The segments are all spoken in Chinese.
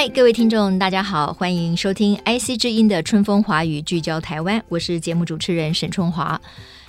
嗨，各位听众，大家好，欢迎收听 IC 之音的春风华语，聚焦台湾，我是节目主持人沈春华。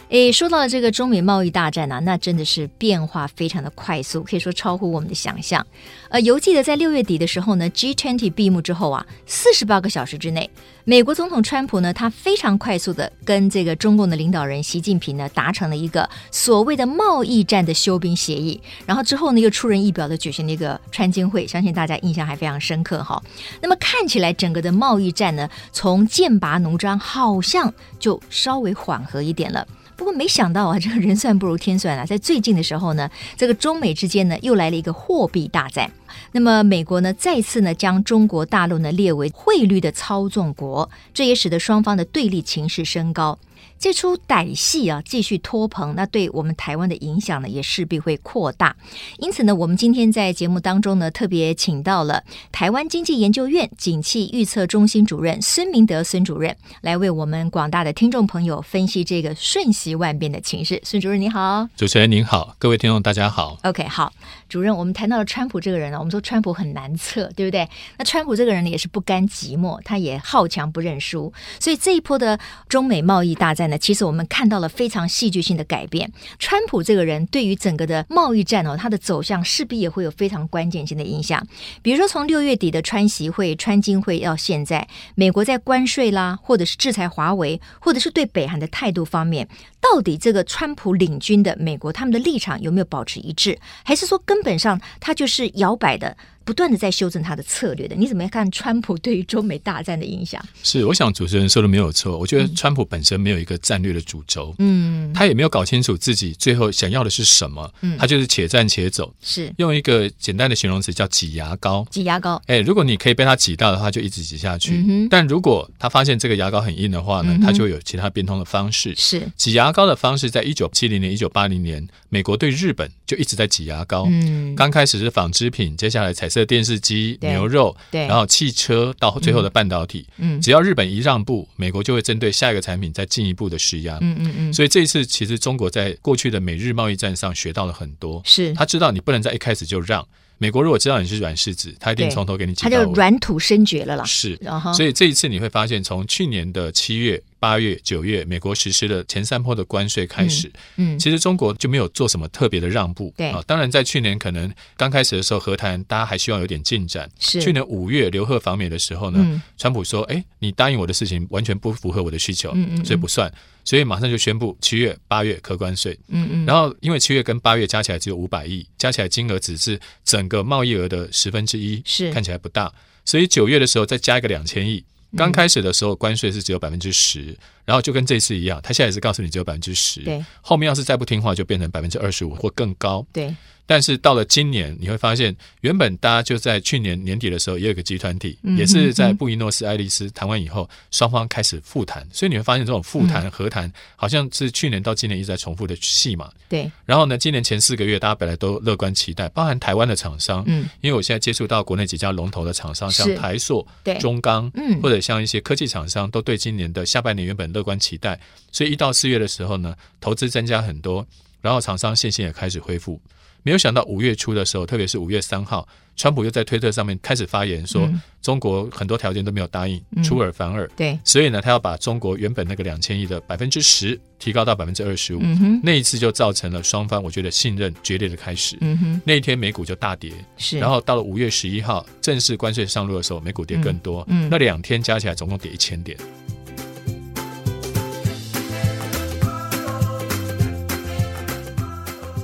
诶，说到了这个中美贸易大战啊，那真的是变化非常的快速，可以说超乎我们的想象。呃，犹记得在六月底的时候呢，G20 闭幕之后啊，四十八个小时之内，美国总统川普呢，他非常快速的跟这个中共的领导人习近平呢，达成了一个所谓的贸易战的休兵协议。然后之后呢，又出人意表的举行了一个川金会，相信大家印象还非常深刻哈。那么看起来整个的贸易战呢，从剑拔弩张，好像就稍微缓和一点了。不过没想到啊，这个人算不如天算啊，在最近的时候呢，这个中美之间呢又来了一个货币大战。那么美国呢再次呢将中国大陆呢列为汇率的操纵国，这也使得双方的对立情势升高。这出歹戏啊，继续拖棚，那对我们台湾的影响呢，也势必会扩大。因此呢，我们今天在节目当中呢，特别请到了台湾经济研究院景气预测中心主任孙明德孙主任，来为我们广大的听众朋友分析这个瞬息万变的情势。孙主任你好，主持人您好，各位听众大家好。OK，好，主任，我们谈到了川普这个人呢，我们说川普很难测，对不对？那川普这个人呢，也是不甘寂寞，他也好强不认输，所以这一波的中美贸易大战。那其实我们看到了非常戏剧性的改变。川普这个人对于整个的贸易战哦，他的走向势必也会有非常关键性的影响。比如说，从六月底的川习会、川金会到现在，美国在关税啦，或者是制裁华为，或者是对北韩的态度方面，到底这个川普领军的美国他们的立场有没有保持一致，还是说根本上他就是摇摆的？不断的在修正他的策略的，你怎么看川普对于中美大战的影响？是，我想主持人说的没有错。我觉得川普本身没有一个战略的主轴，嗯，他也没有搞清楚自己最后想要的是什么，嗯，他就是且战且走，是用一个简单的形容词叫挤牙膏，挤牙膏。哎，如果你可以被他挤到的话，就一直挤下去。嗯、但如果他发现这个牙膏很硬的话呢，嗯、他就会有其他变通的方式。是挤牙膏的方式，在一九七零年、一九八零年，美国对日本就一直在挤牙膏。嗯，刚开始是纺织品，接下来彩色。电视机、牛肉，对，然后汽车到最后的半导体，嗯，只要日本一让步，美国就会针对下一个产品再进一步的施压，嗯嗯嗯。所以这一次，其实中国在过去的美日贸易战上学到了很多，是他知道你不能在一开始就让。美国如果知道你是软柿子，他一定从头给你挤，他就软土生绝了啦。是，所以这一次你会发现，从去年的七月。八月、九月，美国实施了前三波的关税开始，嗯，嗯，其实中国就没有做什么特别的让步，对啊。当然，在去年可能刚开始的时候，和谈大家还希望有点进展。是去年五月刘贺访美的时候呢，嗯、川普说：“哎，你答应我的事情完全不符合我的需求，所以不算。”所以马上就宣布七月、八月课关税，嗯嗯。然后因为七月跟八月加起来只有五百亿，加起来金额只是整个贸易额的十分之一，是看起来不大。所以九月的时候再加一个两千亿。刚开始的时候，关税是只有百分之十，然后就跟这次一样，他现在也是告诉你只有百分之十。对，后面要是再不听话，就变成百分之二十五或更高。对。但是到了今年，你会发现，原本大家就在去年年底的时候，也有个集团体，也是在布宜诺斯艾利斯谈完以后，双方开始复谈。所以你会发现，这种复谈、和谈，好像是去年到今年一直在重复的戏嘛。对。然后呢，今年前四个月，大家本来都乐观期待，包含台湾的厂商，嗯，因为我现在接触到国内几家龙头的厂商，像台塑、中钢，嗯，或者像一些科技厂商，都对今年的下半年原本乐观期待。所以一到四月的时候呢，投资增加很多，然后厂商信心也开始恢复。没有想到五月初的时候，特别是五月三号，川普又在推特上面开始发言说，嗯、中国很多条件都没有答应，出尔反尔。对，所以呢，他要把中国原本那个两千亿的百分之十提高到百分之二十五。那一次就造成了双方我觉得信任决裂的开始。嗯哼，那一天美股就大跌。是，然后到了五月十一号正式关税上路的时候，美股跌更多。嗯，那两天加起来总共跌一千点。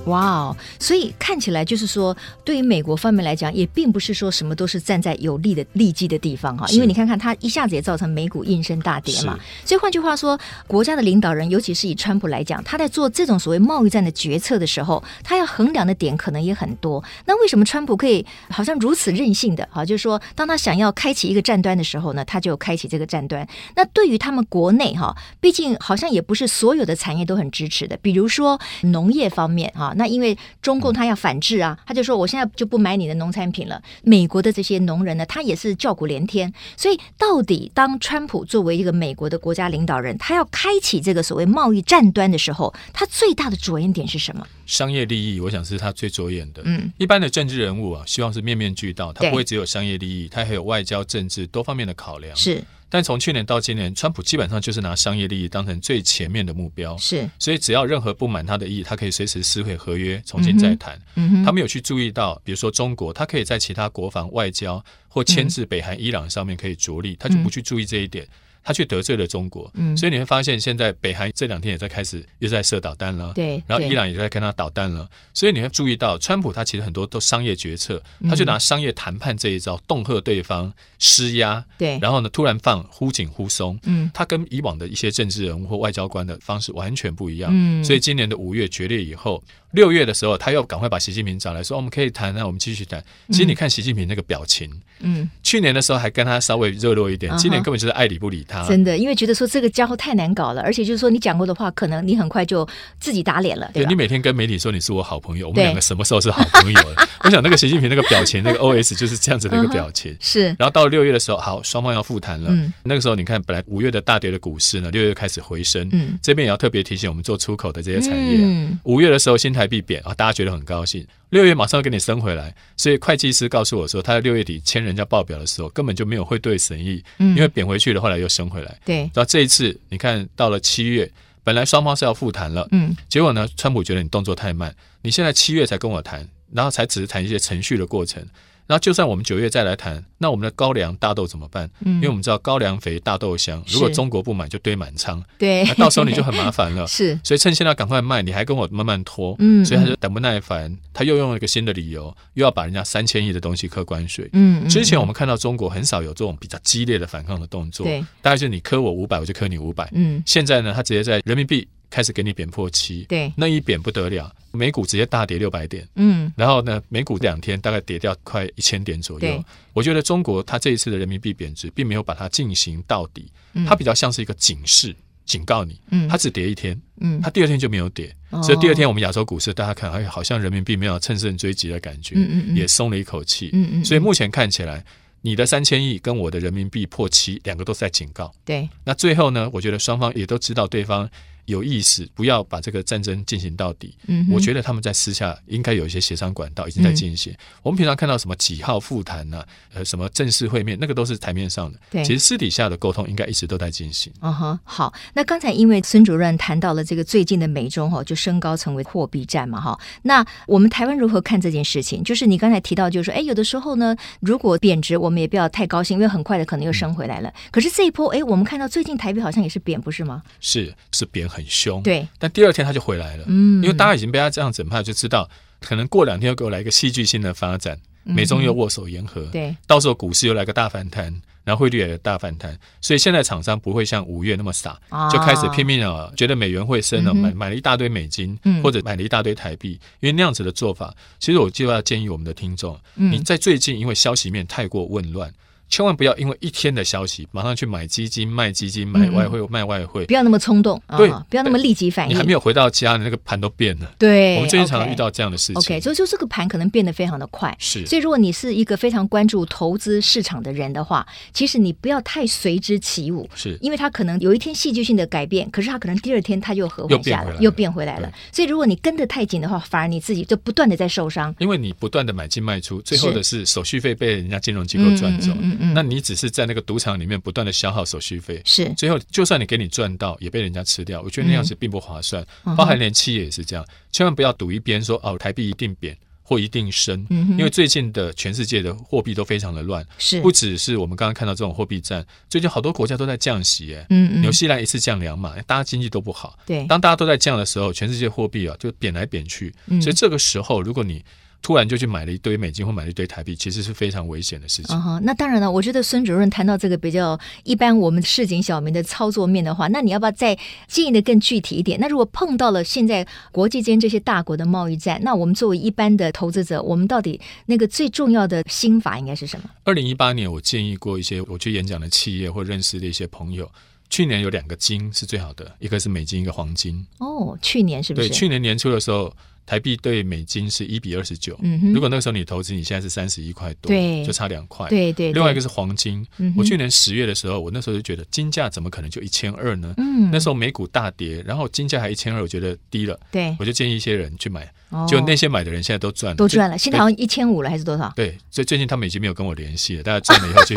哇哦，所以看起来就是说，对于美国方面来讲，也并不是说什么都是站在有利的利基的地方哈。因为你看看，它一下子也造成美股应声大跌嘛。所以换句话说，国家的领导人，尤其是以川普来讲，他在做这种所谓贸易战的决策的时候，他要衡量的点可能也很多。那为什么川普可以好像如此任性的哈？就是说，当他想要开启一个战端的时候呢，他就开启这个战端。那对于他们国内哈，毕竟好像也不是所有的产业都很支持的，比如说农业方面哈。那因为中共他要反制啊，他就说我现在就不买你的农产品了。美国的这些农人呢，他也是叫苦连天。所以到底当川普作为一个美国的国家领导人，他要开启这个所谓贸易战端的时候，他最大的着眼点是什么？商业利益，我想是他最着眼的。嗯，一般的政治人物啊，希望是面面俱到，他不会只有商业利益，他还有外交、政治多方面的考量。是。但从去年到今年，川普基本上就是拿商业利益当成最前面的目标，是，所以只要任何不满他的意，他可以随时撕毁合约，重新再谈。他没有去注意到，比如说中国，他可以在其他国防、外交或牵制北韩、伊朗上面可以着力，他就不去注意这一点。他却得罪了中国，嗯，所以你会发现现在北韩这两天也在开始又在射导弹了，对，然后伊朗也在跟他导弹了，所以你会注意到，川普他其实很多都商业决策，他就拿商业谈判这一招恫吓对方施压，对，然后呢突然放忽紧忽松，嗯，他跟以往的一些政治人物或外交官的方式完全不一样，嗯，所以今年的五月决裂以后。六月的时候，他又赶快把习近平找来说：“我们可以谈，那我们继续谈。”其实你看习近平那个表情，嗯，去年的时候还跟他稍微热络一点，今年根本就是爱理不理他。真的，因为觉得说这个家伙太难搞了，而且就是说你讲过的话，可能你很快就自己打脸了。对，你每天跟媒体说你是我好朋友，我们两个什么时候是好朋友了？我想那个习近平那个表情，那个 OS 就是这样子的一个表情。是。然后到了六月的时候，好，双方要复谈了。那个时候你看，本来五月的大跌的股市呢，六月开始回升。嗯。这边也要特别提醒我们做出口的这些产业，嗯，五月的时候新台币贬啊，大家觉得。很高兴，六月马上要给你升回来，所以会计师告诉我说，他在六月底签人家报表的时候，根本就没有汇兑审议，因为贬回去了，后来又升回来。对，然后这一次你看到了七月，本来双方是要复谈了，嗯，结果呢，川普觉得你动作太慢，你现在七月才跟我谈，然后才只是谈一些程序的过程。然后，就算我们九月再来谈，那我们的高粱大豆怎么办？嗯，因为我们知道高粱肥大豆香，如果中国不买，就堆满仓。对，那到时候你就很麻烦了。是，所以趁现在赶快卖，你还跟我慢慢拖。嗯，所以他就等不耐烦，他又用了一个新的理由，又要把人家三千亿的东西课关税。嗯，之前我们看到中国很少有这种比较激烈的反抗的动作。对，大概就是你磕我五百，我就磕你五百。嗯，现在呢，他直接在人民币。开始给你贬破七，对，那一贬不得了，美股直接大跌六百点，嗯，然后呢，美股两天大概跌掉快一千点左右。我觉得中国它这一次的人民币贬值，并没有把它进行到底，嗯、它比较像是一个警示，警告你，嗯，它只跌一天，嗯，它第二天就没有跌，嗯、所以第二天我们亚洲股市大家看，哎，好像人民币没有乘胜追击的感觉，嗯嗯嗯，也松了一口气，嗯嗯，所以目前看起来，你的三千亿跟我的人民币破七，两个都是在警告，对，那最后呢，我觉得双方也都知道对方。有意识，不要把这个战争进行到底。嗯，我觉得他们在私下应该有一些协商管道已经在进行。嗯、我们平常看到什么几号复谈呢？呃，什么正式会面，那个都是台面上的。对，其实私底下的沟通应该一直都在进行。嗯哼，好。那刚才因为孙主任谈到了这个最近的美中哈就升高成为货币战嘛哈。那我们台湾如何看这件事情？就是你刚才提到，就是说，哎，有的时候呢，如果贬值，我们也不要太高兴，因为很快的可能又升回来了。嗯、可是这一波，哎，我们看到最近台币好像也是贬，不是吗？是，是贬很凶。对。但第二天他就回来了，嗯，因为大家已经被他这样整怕，就知道可能过两天又给我来一个戏剧性的发展，美中又握手言和，对，到时候股市又来个大反弹，然后汇率也大反弹，所以现在厂商不会像五月那么傻，就开始拼命啊，觉得美元会升了，买买了一大堆美金，或者买了一大堆台币，因为那样子的做法，其实我就要建议我们的听众，你在最近因为消息面太过混乱。千万不要因为一天的消息马上去买基金、卖基金、买外汇、卖外汇，不要那么冲动，对，不要那么立即反应。你还没有回到家，你那个盘都变了。对，我们最近常常遇到这样的事情。OK，所以就这个盘可能变得非常的快。是，所以如果你是一个非常关注投资市场的人的话，其实你不要太随之起舞，是。因为它可能有一天戏剧性的改变，可是它可能第二天它又和缓下来，又变回来了。所以如果你跟得太紧的话，反而你自己就不断的在受伤，因为你不断的买进卖出，最后的是。手续费被人家金融机构赚走，嗯嗯，那你只是。在那个赌场里面不断的消耗手续费，是。最后就算你给你赚到，也被人家吃掉。我觉得那样子并不划算，嗯、包含连企业也是这样，千万不要赌一边说哦，台币一定贬。或一定升，因为最近的全世界的货币都非常的乱，是。不只是我们刚刚看到这种货币战，最近好多国家都在降息，哎，嗯嗯，纽西兰一次降两码，大家经济都不好，对，当大家都在降的时候，全世界货币啊就贬来贬去，所以这个时候如果你突然就去买了一堆美金或买了一堆台币，其实是非常危险的事情。Uh-huh, 那当然了，我觉得孙主任谈到这个比较一般，我们市井小民的操作面的话，那你要不要再建议的更具体一点？那如果碰到了现在国际间这些大国的贸易战，那我们作为一般的投资者，我们到底那个最重要的心法应该是什么？二零一八年，我建议过一些我去演讲的企业或认识的一些朋友，去年有两个金是最好的，一个是美金，一个黄金。哦，去年是不是？对，去年年初的时候。台币对美金是一比二十九，如果那个时候你投资，你现在是三十一块多，对，就差两块。对对，对。另外一个是黄金，嗯、我去年十月的时候，我那时候就觉得金价怎么可能就一千二呢？嗯，那时候美股大跌，然后金价还一千二，我觉得低了。对，我就建议一些人去买，就那些买的人现在都赚了，都赚了。现在好像一千五了，还是多少？对，所以最近他们已经没有跟我联系了，大家赚了以后去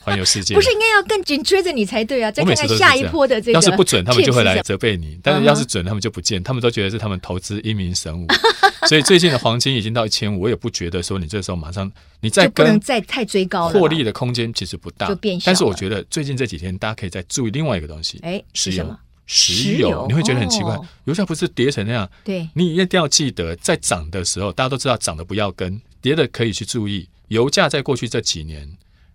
环游世界。不是应该要更紧追着你才对啊？再看看下一波的这个，要是不准，他们就会来责备你；但是要是准，他们就不见，他们都觉得是他们投资英明神武，所以。最近的黄金已经到一千五，我也不觉得说你这时候马上你再跟不能再太追高了，获利的空间其实不大，就变小。但是我觉得最近这几天大家可以再注意另外一个东西，哎，石油，石油，你会觉得很奇怪，哦、油价不是跌成那样？对，你一定要记得，在涨的时候，大家都知道涨的不要跟，跌的可以去注意。油价在过去这几年，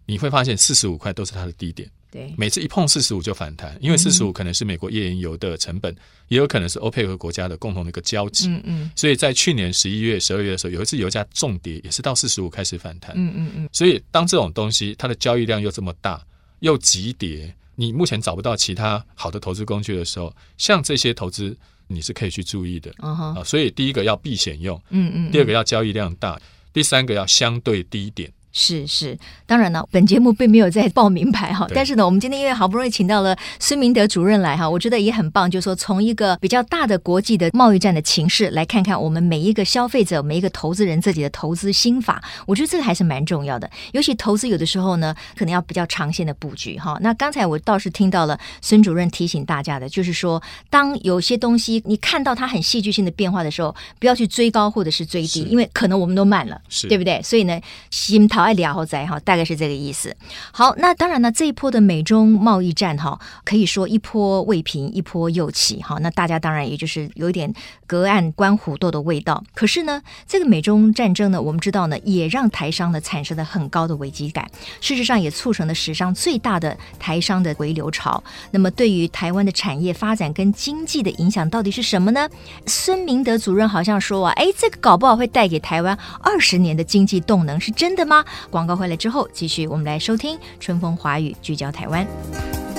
你会发现四十五块都是它的低点。对，每次一碰四十五就反弹，因为四十五可能是美国页岩油的成本，嗯、也有可能是欧佩克国家的共同的一个交集。嗯嗯，所以在去年十一月、十二月的时候，有一次油价重跌，也是到四十五开始反弹。嗯嗯嗯。所以当这种东西它的交易量又这么大，又急跌，你目前找不到其他好的投资工具的时候，像这些投资你是可以去注意的。啊，所以第一个要避险用，嗯嗯。第二个要交易量大，第三个要相对低点。是是，当然了，本节目并没有在报名牌哈，但是呢，我们今天因为好不容易请到了孙明德主任来哈，我觉得也很棒，就是说从一个比较大的国际的贸易战的情势来看看我们每一个消费者、每一个投资人自己的投资心法，我觉得这个还是蛮重要的。尤其投资有的时候呢，可能要比较长线的布局哈。那刚才我倒是听到了孙主任提醒大家的，就是说，当有些东西你看到它很戏剧性的变化的时候，不要去追高或者是追低，因为可能我们都慢了，对不对？所以呢，心态。好爱聊在哈，大概是这个意思。好，那当然呢，这一波的美中贸易战哈，可以说一波未平，一波又起哈。那大家当然也就是有点隔岸观虎斗的味道。可是呢，这个美中战争呢，我们知道呢，也让台商呢产生了很高的危机感。事实上，也促成了史上最大的台商的回流潮。那么，对于台湾的产业发展跟经济的影响到底是什么呢？孙明德主任好像说啊，哎，这个搞不好会带给台湾二十年的经济动能，是真的吗？广告回来之后，继续我们来收听《春风华语》，聚焦台湾。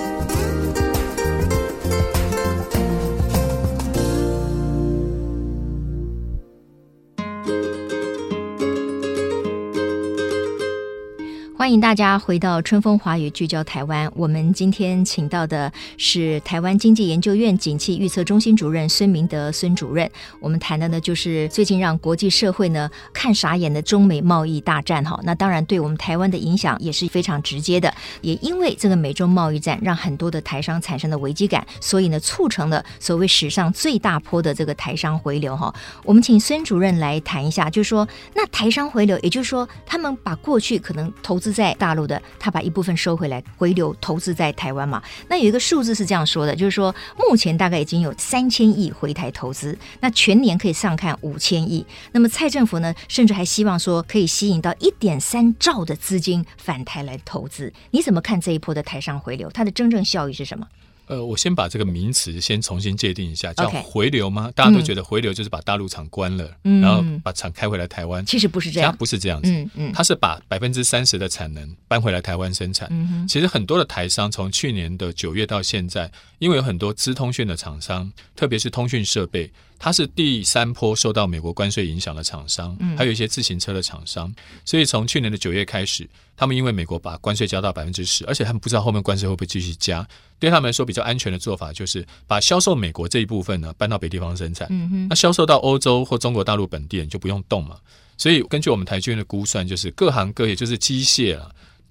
欢迎大家回到春风华语聚焦台湾。我们今天请到的是台湾经济研究院景气预测中心主任孙明德孙主任。我们谈的呢，就是最近让国际社会呢看傻眼的中美贸易大战。哈，那当然对我们台湾的影响也是非常直接的。也因为这个美中贸易战，让很多的台商产生了危机感，所以呢，促成了所谓史上最大波的这个台商回流。哈，我们请孙主任来谈一下，就是说，那台商回流，也就是说，他们把过去可能投资在大陆的，他把一部分收回来，回流投资在台湾嘛。那有一个数字是这样说的，就是说目前大概已经有三千亿回台投资，那全年可以上看五千亿。那么蔡政府呢，甚至还希望说可以吸引到一点三兆的资金返台来投资。你怎么看这一波的台商回流？它的真正效益是什么？呃，我先把这个名词先重新界定一下，叫回流吗？Okay, 大家都觉得回流就是把大陆厂关了，嗯，然后把厂开回来台湾。其实不是这样，它不是这样子，嗯嗯，它是把百分之三十的产能搬回来台湾生产。嗯，其实很多的台商从去年的九月到现在，因为有很多资通讯的厂商，特别是通讯设备。它是第三波受到美国关税影响的厂商，还有一些自行车的厂商，所以从去年的九月开始，他们因为美国把关税加到百分之十，而且他们不知道后面关税会不会继续加，对他们来说比较安全的做法就是把销售美国这一部分呢搬到别地方生产，那销售到欧洲或中国大陆本地就不用动嘛。所以根据我们台军的估算，就是各行各业，就是机械啊、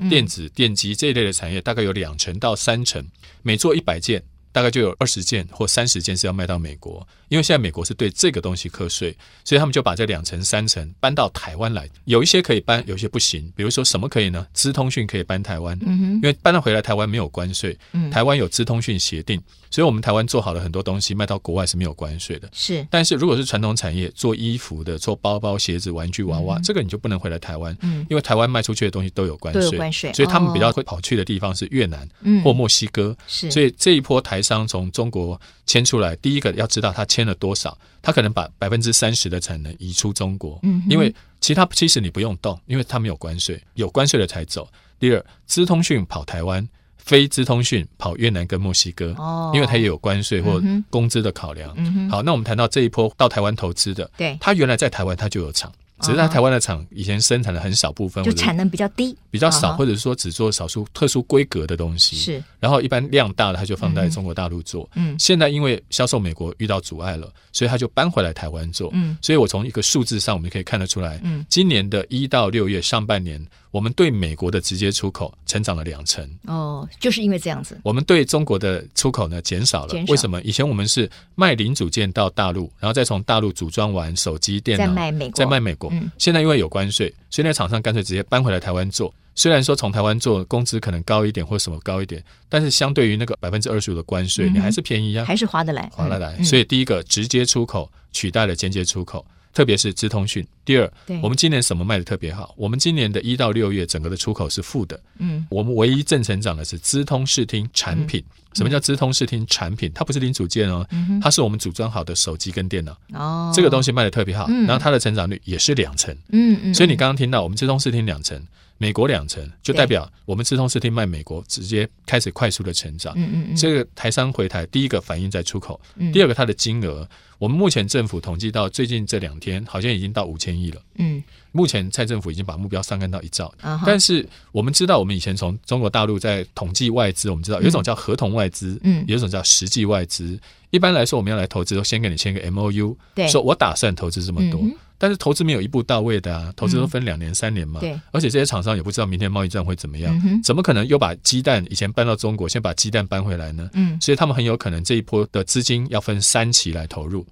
电子、电机这一类的产业，大概有两成到三成，每做一百件。大概就有二十件或三十件是要卖到美国，因为现在美国是对这个东西课税，所以他们就把这两层、三层搬到台湾来。有一些可以搬，有些不行。比如说什么可以呢？资通讯可以搬台湾，嗯，因为搬了回来台湾没有关税，嗯，台湾有资通讯协定，所以我们台湾做好了很多东西卖到国外是没有关税的。是，但是如果是传统产业，做衣服的、做包包、鞋子、玩具、娃娃，嗯、这个你就不能回来台湾，嗯，因为台湾卖出去的东西都有关税，所以他们比较会跑去的地方是越南，嗯，或墨西哥，是，所以这一波台商从中国。国迁出来，第一个要知道他迁了多少，他可能把百分之三十的产能移出中国，嗯，因为其他其实你不用动，因为他没有关税，有关税的才走。第二，资通讯跑台湾，非资通讯跑越南跟墨西哥，哦，因为他也有关税或工资的考量。嗯哼，好，那我们谈到这一波到台湾投资的，对，他原来在台湾他就有厂。只是在台湾的厂以前生产的很少部分，就产能比较低，比较少，或者说只做少数特殊规格的东西。是，然后一般量大的，它就放在中国大陆做。嗯，现在因为销售美国遇到阻碍了，所以它就搬回来台湾做。嗯，所以我从一个数字上，我们可以看得出来，嗯，今年的一到六月上半年，我们对美国的直接出口成长了两成。哦，就是因为这样子。我们对中国的出口呢减少了，为什么？以前我们是卖零组件到大陆，然后再从大陆组装完手机、电脑，再卖美国，再卖美国。嗯，现在因为有关税，所以那个厂商干脆直接搬回来台湾做。虽然说从台湾做工资可能高一点或什么高一点，但是相对于那个百分之二十五的关税，嗯、你还是便宜呀、啊，还是划得来，划得来。嗯、所以第一个直接出口取代了间接出口，特别是资通讯。第二，我们今年什么卖的特别好？我们今年的一到六月整个的出口是负的。嗯，我们唯一正成长的是资通视听产品。嗯、什么叫资通视听产品？它不是零组件哦，嗯、它是我们组装好的手机跟电脑。哦，这个东西卖的特别好，嗯、然后它的成长率也是两成。嗯嗯，所以你刚刚听到我们资通视听两成。美国两成，就代表我们直通视听卖美国直接开始快速的成长。嗯嗯嗯，这个台商回台，第一个反映在出口，嗯、第二个它的金额，我们目前政府统计到最近这两天，好像已经到五千亿了。嗯，目前蔡政府已经把目标上看到一兆。嗯、但是我们知道，我们以前从中国大陆在统计外资，我们知道有一种叫合同外资，嗯，有一种叫实际外资。一般来说，我们要来投资，都先给你签个 MOU，对说我打算投资这么多。嗯但是投资没有一步到位的啊，投资都分两年、三年嘛。对，而且这些厂商也不知道明天贸易战会怎么样，怎么可能又把鸡蛋以前搬到中国，先把鸡蛋搬回来呢？嗯，所以他们很有可能这一波的资金要分三期来投入，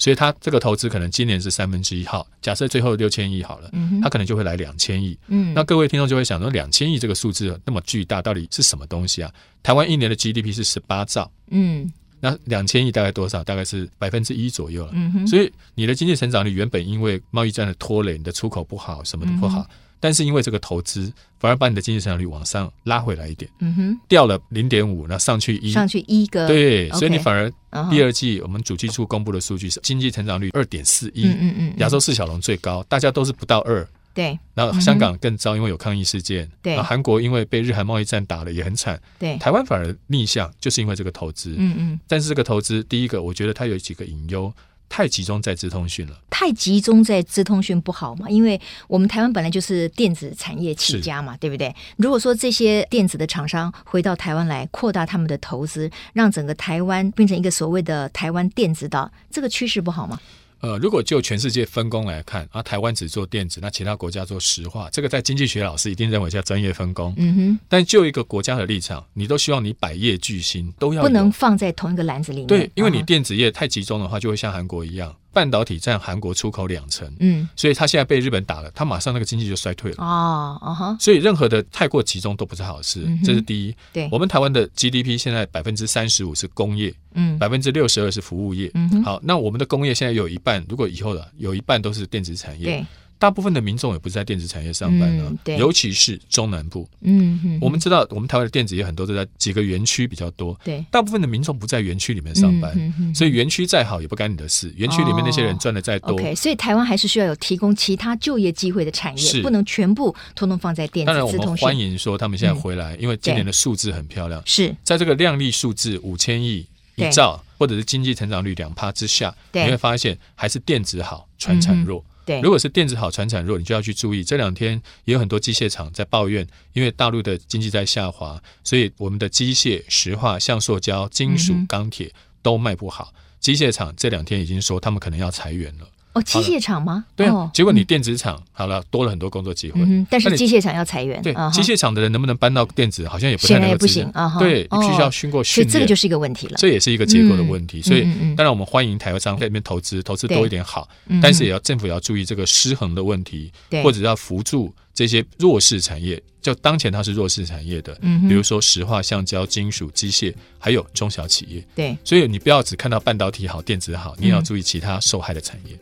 所以他这个投资可能今年是三分之一号，假设最后六千亿好了，他可能就会来两千亿。嗯，那各位听众就会想说，两千亿这个数字那么巨大，到底是什么东西啊？台湾一年的 GDP 是十八兆。嗯。那两千亿大概多少？大概是百分之一左右了。嗯哼。所以你的经济成长率原本因为贸易战的拖累，你的出口不好，什么都不好。嗯、但是因为这个投资，反而把你的经济成长率往上拉回来一点。嗯哼。掉了零点五，那上去一。上去一个。对，所以你反而第二季我们主计处公布的数据是经济成长率二点四一。嗯嗯嗯。亚洲四小龙最高，大家都是不到二。对，然后香港更糟，因为有抗议事件。对，韩国因为被日韩贸易战打了也很惨。对，台湾反而逆向，就是因为这个投资。嗯嗯。但是这个投资，第一个我觉得它有几个隐忧，太集中在资通讯了。太集中在资通讯不好嘛？因为我们台湾本来就是电子产业起家嘛，对不对？如果说这些电子的厂商回到台湾来，扩大他们的投资，让整个台湾变成一个所谓的台湾电子岛，这个趋势不好吗？呃，如果就全世界分工来看，啊，台湾只做电子，那其他国家做石化，这个在经济学老师一定认为叫专业分工。嗯哼。但就一个国家的立场，你都希望你百业俱兴都要不能放在同一个篮子里面。对，因为你电子业太集中的话，就会像韩国一样。半导体占韩国出口两成，嗯，所以他现在被日本打了，他马上那个经济就衰退了。哦，啊哈，所以任何的太过集中都不是好事，嗯、这是第一。对，我们台湾的 GDP 现在百分之三十五是工业，嗯，百分之六十二是服务业，嗯，好，那我们的工业现在有一半，如果以后的有一半都是电子产业，对。大部分的民众也不是在电子产业上班的，嗯、尤其是中南部。嗯，嗯我们知道，我们台湾的电子业很多都在几个园区比较多。对，大部分的民众不在园区里面上班，嗯、哼所以园区再好也不干你的事。园区里面那些人赚的再多，所以台湾还是需要有提供其他就业机会的产业，是不能全部通通放在电子。当然，我们欢迎说他们现在回来，嗯、因为今年的数字很漂亮。是在这个亮丽数字五千亿一兆，或者是经济成长率两趴之下，你会发现还是电子好，传产弱。嗯对，如果是电子好，船产弱，你就要去注意。这两天也有很多机械厂在抱怨，因为大陆的经济在下滑，所以我们的机械、石化、橡塑胶、金属、钢铁都卖不好。机械厂这两天已经说他们可能要裁员了。哦，机械厂吗？对啊，结果你电子厂好了，多了很多工作机会。但是机械厂要裁员。对，机械厂的人能不能搬到电子，好像也不太能够。不行啊。对，你必须要经过训练。所以这个就是一个问题了。这也是一个结构的问题。所以当然我们欢迎台湾商在那边投资，投资多一点好。但是也要政府也要注意这个失衡的问题，或者要扶助这些弱势产业。就当前它是弱势产业的，比如说石化、橡胶、金属、机械，还有中小企业。对，所以你不要只看到半导体好、电子好，你也要注意其他受害的产业。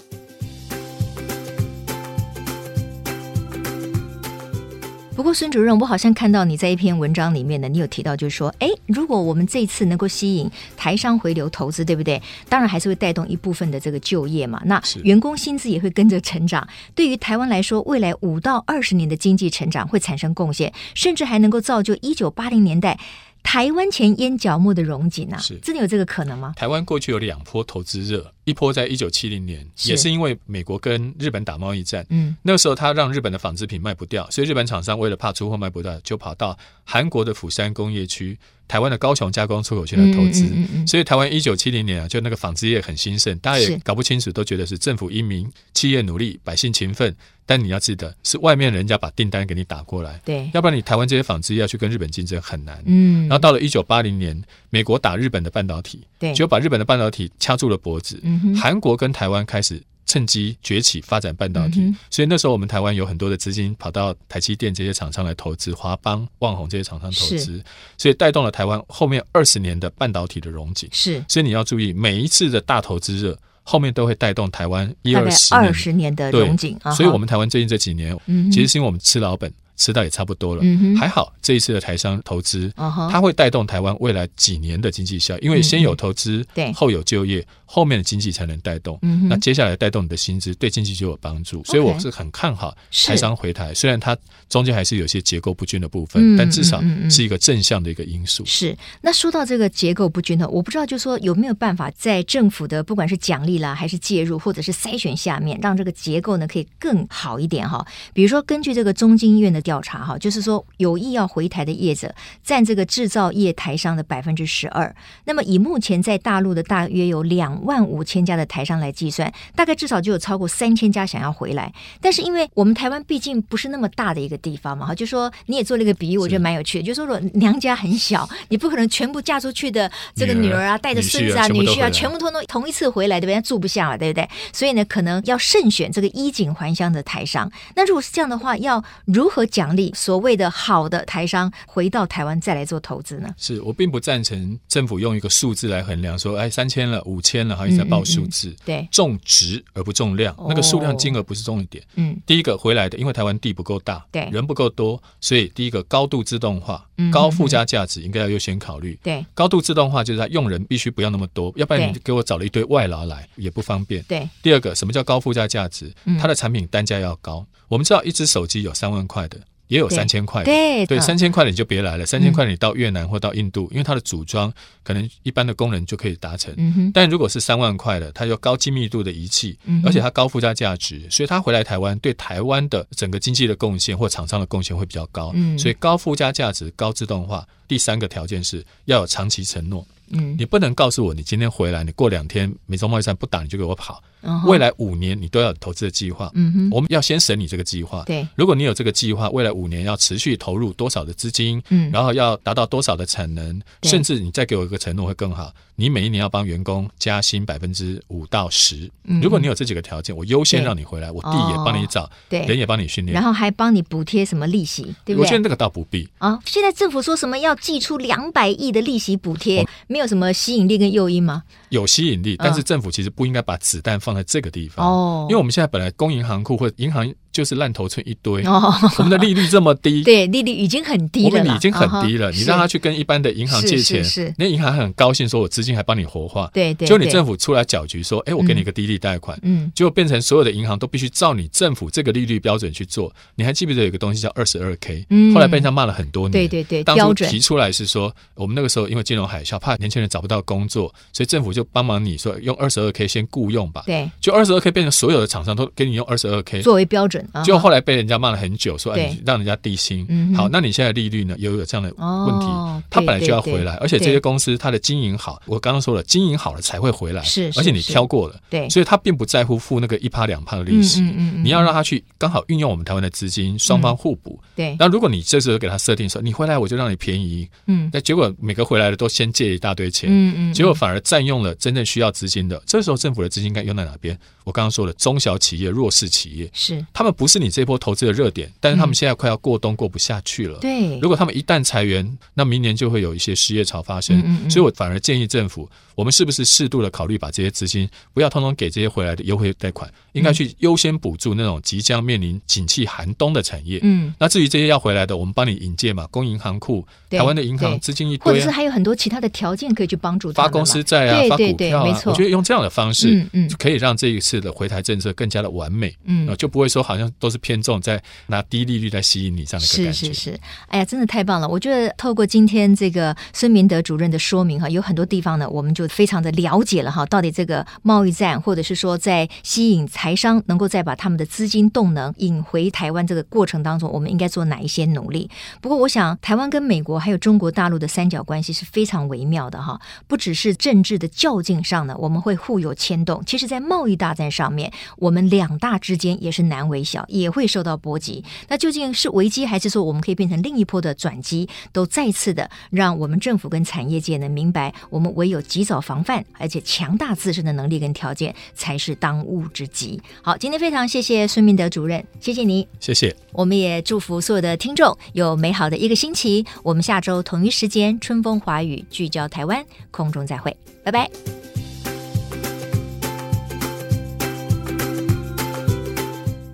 不过，孙主任，我好像看到你在一篇文章里面呢，你有提到，就是说，哎，如果我们这次能够吸引台商回流投资，对不对？当然还是会带动一部分的这个就业嘛。那员工薪资也会跟着成长，对于台湾来说，未来五到二十年的经济成长会产生贡献，甚至还能够造就一九八零年代。台湾前烟角木的荣景啊，是真的有这个可能吗？台湾过去有两波投资热，一波在一九七零年，也是因为美国跟日本打贸易战，嗯，那个时候他让日本的纺织品卖不掉，所以日本厂商为了怕出货卖不掉，就跑到韩国的釜山工业区。台湾的高雄加工出口区来投资，嗯嗯嗯、所以台湾一九七零年啊，就那个纺织业很兴盛，大家也搞不清楚，都觉得是政府英明、企业努力、百姓勤奋。但你要记得，是外面人家把订单给你打过来，对，要不然你台湾这些纺织业要去跟日本竞争很难。嗯，然后到了一九八零年，美国打日本的半导体，对，就把日本的半导体掐住了脖子。韩国跟台湾开始。趁机崛起发展半导体，嗯、所以那时候我们台湾有很多的资金跑到台积电这些厂商来投资，华邦、旺宏这些厂商投资，所以带动了台湾后面二十年的半导体的荣景。是，所以你要注意，每一次的大投资热后面都会带动台湾一二十二十年的荣景。对，所以我们台湾最近这几年，嗯、其实是因为我们吃老本。吃到也差不多了，嗯、还好这一次的台商投资，哦、它会带动台湾未来几年的经济效益，因为先有投资，对、嗯，后有就业，后面的经济才能带动。嗯、那接下来带动你的薪资，对经济就有帮助。所以我是很看好台商回台，虽然它中间还是有些结构不均的部分，嗯、但至少是一个正向的一个因素。是。那说到这个结构不均的，我不知道，就是说有没有办法在政府的不管是奖励啦，还是介入，或者是筛选下面，让这个结构呢可以更好一点哈。比如说根据这个中经院的调查哈，就是说。有意要回台的业者占这个制造业台商的百分之十二。那么以目前在大陆的大约有两万五千家的台商来计算，大概至少就有超过三千家想要回来。但是因为我们台湾毕竟不是那么大的一个地方嘛，哈，就说你也做了一个比喻，我觉得蛮有趣的，就说说娘家很小，你不可能全部嫁出去的这个女儿啊，带着孙子啊、女婿啊，全部通通同一次回来，对不对？住不下嘛，对不对？所以呢，可能要慎选这个衣锦还乡的台商。那如果是这样的话，要如何奖励所谓的？好的台商回到台湾再来做投资呢？是我并不赞成政府用一个数字来衡量，说哎三千了五千了，好像在报数字。嗯嗯嗯、对，重值而不重量，哦、那个数量金额不是重点。嗯，第一个回来的，因为台湾地不够大，对，人不够多，所以第一个高度自动化、嗯、高附加价值应该要优先考虑。对，高度自动化就是它用人必须不要那么多，要不然你给我找了一堆外劳来也不方便。对，第二个什么叫高附加价值？它的产品单价要高。嗯、我们知道一只手机有三万块的。也有三千块，对对，三千块的你就别来了。三千块你到越南或到印度，因为它的组装可能一般的工人就可以达成。但如果是三万块的，它有高精密度的仪器，而且它高附加价值，所以它回来台湾对台湾的整个经济的贡献或厂商的贡献会比较高。所以高附加价值、高自动化，第三个条件是要有长期承诺。嗯，你不能告诉我你今天回来，你过两天美中贸易战不打你就给我跑。未来五年你都要投资的计划，嗯哼，我们要先审你这个计划。对，如果你有这个计划，未来五年要持续投入多少的资金，嗯，然后要达到多少的产能，甚至你再给我一个承诺会更好。你每一年要帮员工加薪百分之五到十，如果你有这几个条件，我优先让你回来，我地也帮你找，对，人也帮你训练，然后还帮你补贴什么利息，对不对？我觉得那个倒不必。啊。现在政府说什么要寄出两百亿的利息补贴，没有什么吸引力跟诱因吗？有吸引力，但是政府其实不应该把子弹放在这个地方。哦，因为我们现在本来公银行库或者银行。就是烂头寸一堆，我们的利率这么低，对，利率已经很低了，我们已经很低了。你让他去跟一般的银行借钱，那银行很高兴，说我资金还帮你活化，对对。就你政府出来搅局，说，哎，我给你一个低利贷款，嗯，结果变成所有的银行都必须照你政府这个利率标准去做。你还记不记得有个东西叫二十二 K？后来被人家骂了很多年，对对对。当初提出来是说，我们那个时候因为金融海啸，怕年轻人找不到工作，所以政府就帮忙你说用二十二 K 先雇佣吧。对，就二十二 K 变成所有的厂商都给你用二十二 K 作为标准，结果后来被人家骂了很久，说你让人家低薪。好，那你现在利率呢？又有这样的问题，他本来就要回来，而且这些公司它的经营好，我刚刚说了，经营好了才会回来，是，而且你挑过了，对，所以他并不在乎付那个一趴两趴的利息，你要让他去刚好运用我们台湾的资金，双方互补，对。那如果你这时候给他设定说，你回来我就让你便宜，嗯，那结果每个回来的都先借一大堆钱，嗯嗯，结果反而占用了真正需要资金的，这时候政府的资金该用在哪边？我刚刚说了，中小企业、弱势企业是。他们不是你这波投资的热点，但是他们现在快要过冬过不下去了。对，如果他们一旦裁员，那明年就会有一些失业潮发生。嗯嗯，所以我反而建议政府，我们是不是适度的考虑把这些资金不要通通给这些回来的优惠贷款，应该去优先补助那种即将面临景气寒冬的产业。嗯，那至于这些要回来的，我们帮你引荐嘛，供银行库，台湾的银行资金一堆，或者是还有很多其他的条件可以去帮助发公司债啊，发股票啊。我觉得用这样的方式，嗯嗯，可以让这一次。的回台政策更加的完美，嗯，就不会说好像都是偏重在拿低利率来吸引你这样的一个感觉。是是是，哎呀，真的太棒了！我觉得透过今天这个孙明德主任的说明哈，有很多地方呢，我们就非常的了解了哈，到底这个贸易战或者是说在吸引财商能够再把他们的资金动能引回台湾这个过程当中，我们应该做哪一些努力？不过，我想台湾跟美国还有中国大陆的三角关系是非常微妙的哈，不只是政治的较劲上呢，我们会互有牵动，其实在贸易大战上面，我们两大之间也是难为小，也会受到波及。那究竟是危机，还是说我们可以变成另一波的转机？都再次的让我们政府跟产业界能明白，我们唯有及早防范，而且强大自身的能力跟条件，才是当务之急。好，今天非常谢谢孙明德主任，谢谢你，谢谢。我们也祝福所有的听众有美好的一个星期。我们下周同一时间，春风华语聚焦台湾，空中再会，拜拜。